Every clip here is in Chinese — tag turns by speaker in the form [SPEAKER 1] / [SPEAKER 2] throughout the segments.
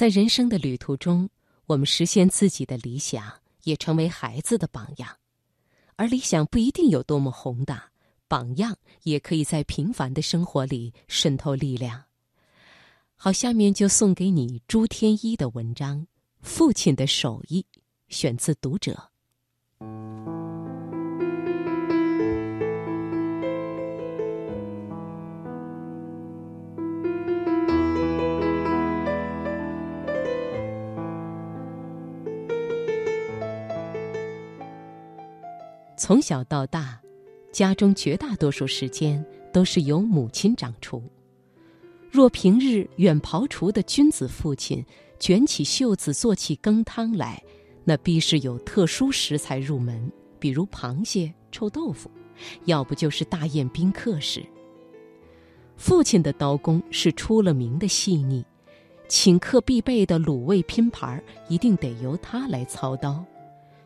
[SPEAKER 1] 在人生的旅途中，我们实现自己的理想，也成为孩子的榜样。而理想不一定有多么宏大，榜样也可以在平凡的生活里渗透力量。好，下面就送给你朱天一的文章《父亲的手艺》，选自《读者》。从小到大，家中绝大多数时间都是由母亲掌厨。若平日远庖厨的君子父亲卷起袖子做起羹汤来，那必是有特殊食材入门，比如螃蟹、臭豆腐，要不就是大宴宾客时。父亲的刀工是出了名的细腻，请客必备的卤味拼盘一定得由他来操刀，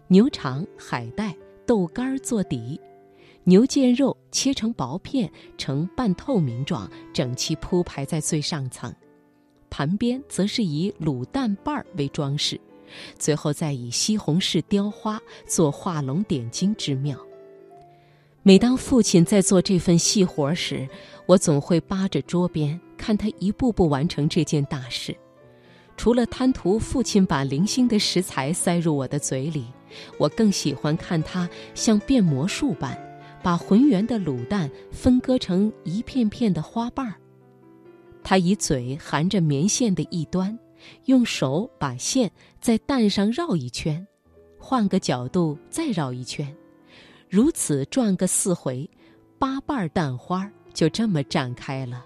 [SPEAKER 1] 牛肠、海带。豆干做底，牛腱肉切成薄片，呈半透明状，整齐铺排在最上层。盘边则是以卤蛋瓣儿为装饰，最后再以西红柿雕花做画龙点睛之妙。每当父亲在做这份细活时，我总会扒着桌边看他一步步完成这件大事。除了贪图父亲把零星的食材塞入我的嘴里。我更喜欢看他像变魔术般，把浑圆的卤蛋分割成一片片的花瓣儿。他以嘴含着棉线的一端，用手把线在蛋上绕一圈，换个角度再绕一圈，如此转个四回，八瓣蛋花就这么绽开了。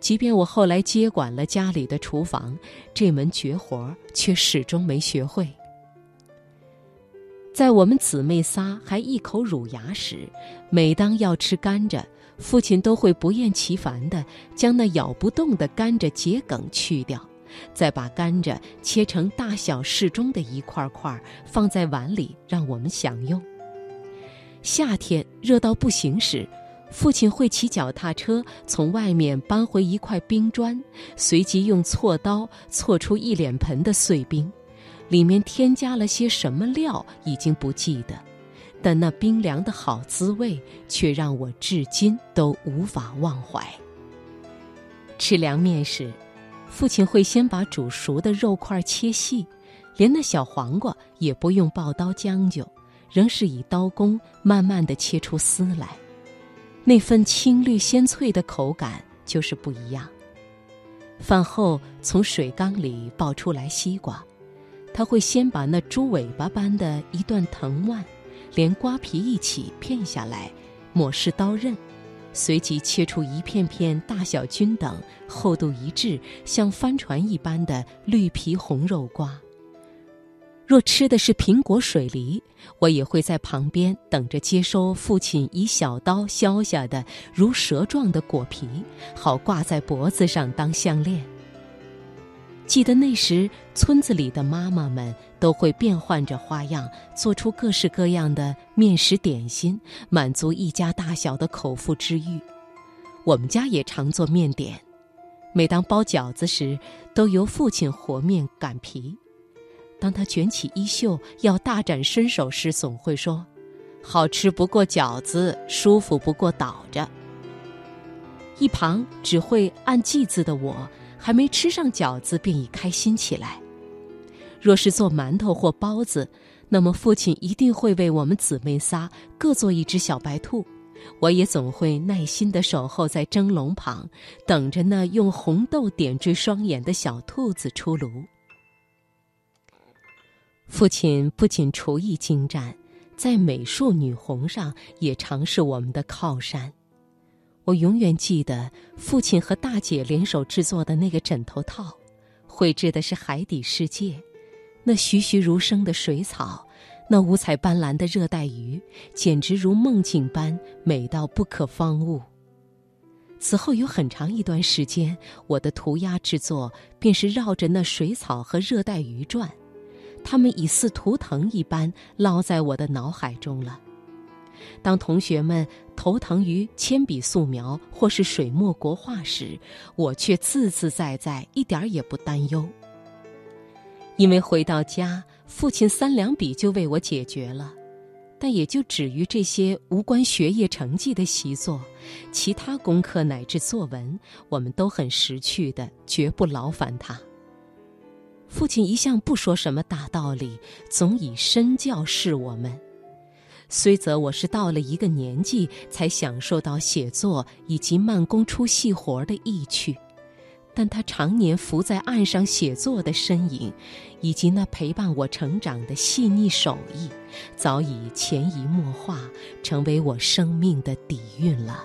[SPEAKER 1] 即便我后来接管了家里的厨房，这门绝活却始终没学会。在我们姊妹仨还一口乳牙时，每当要吃甘蔗，父亲都会不厌其烦地将那咬不动的甘蔗桔梗去掉，再把甘蔗切成大小适中的一块块，放在碗里让我们享用。夏天热到不行时，父亲会骑脚踏车从外面搬回一块冰砖，随即用锉刀锉出一脸盆的碎冰。里面添加了些什么料，已经不记得，但那冰凉的好滋味却让我至今都无法忘怀。吃凉面时，父亲会先把煮熟的肉块切细，连那小黄瓜也不用刨刀将就，仍是以刀工慢慢的切出丝来，那份青绿鲜脆的口感就是不一样。饭后从水缸里抱出来西瓜。他会先把那猪尾巴般的一段藤蔓，连瓜皮一起片下来，抹拭刀刃，随即切出一片片大小均等、厚度一致、像帆船一般的绿皮红肉瓜。若吃的是苹果水梨，我也会在旁边等着接收父亲以小刀削下的如蛇状的果皮，好挂在脖子上当项链。记得那时，村子里的妈妈们都会变换着花样，做出各式各样的面食点心，满足一家大小的口腹之欲。我们家也常做面点，每当包饺子时，都由父亲和面擀皮。当他卷起衣袖要大展身手时，总会说：“好吃不过饺子，舒服不过倒着。”一旁只会按记字的我。还没吃上饺子，便已开心起来。若是做馒头或包子，那么父亲一定会为我们姊妹仨各做一只小白兔，我也总会耐心地守候在蒸笼旁，等着那用红豆点缀双眼的小兔子出炉。父亲不仅厨艺精湛，在美术女红上也常是我们的靠山。我永远记得父亲和大姐联手制作的那个枕头套，绘制的是海底世界，那栩栩如生的水草，那五彩斑斓的热带鱼，简直如梦境般美到不可方物。此后有很长一段时间，我的涂鸦制作便是绕着那水草和热带鱼转，它们已似图腾一般烙在我的脑海中了。当同学们头疼于铅笔素描或是水墨国画时，我却自自在在，一点也不担忧。因为回到家，父亲三两笔就为我解决了，但也就止于这些无关学业成绩的习作，其他功课乃至作文，我们都很识趣的，绝不劳烦他。父亲一向不说什么大道理，总以身教示我们。虽则我是到了一个年纪才享受到写作以及慢工出细活的意趣，但他常年浮在岸上写作的身影，以及那陪伴我成长的细腻手艺，早已潜移默化，成为我生命的底蕴了。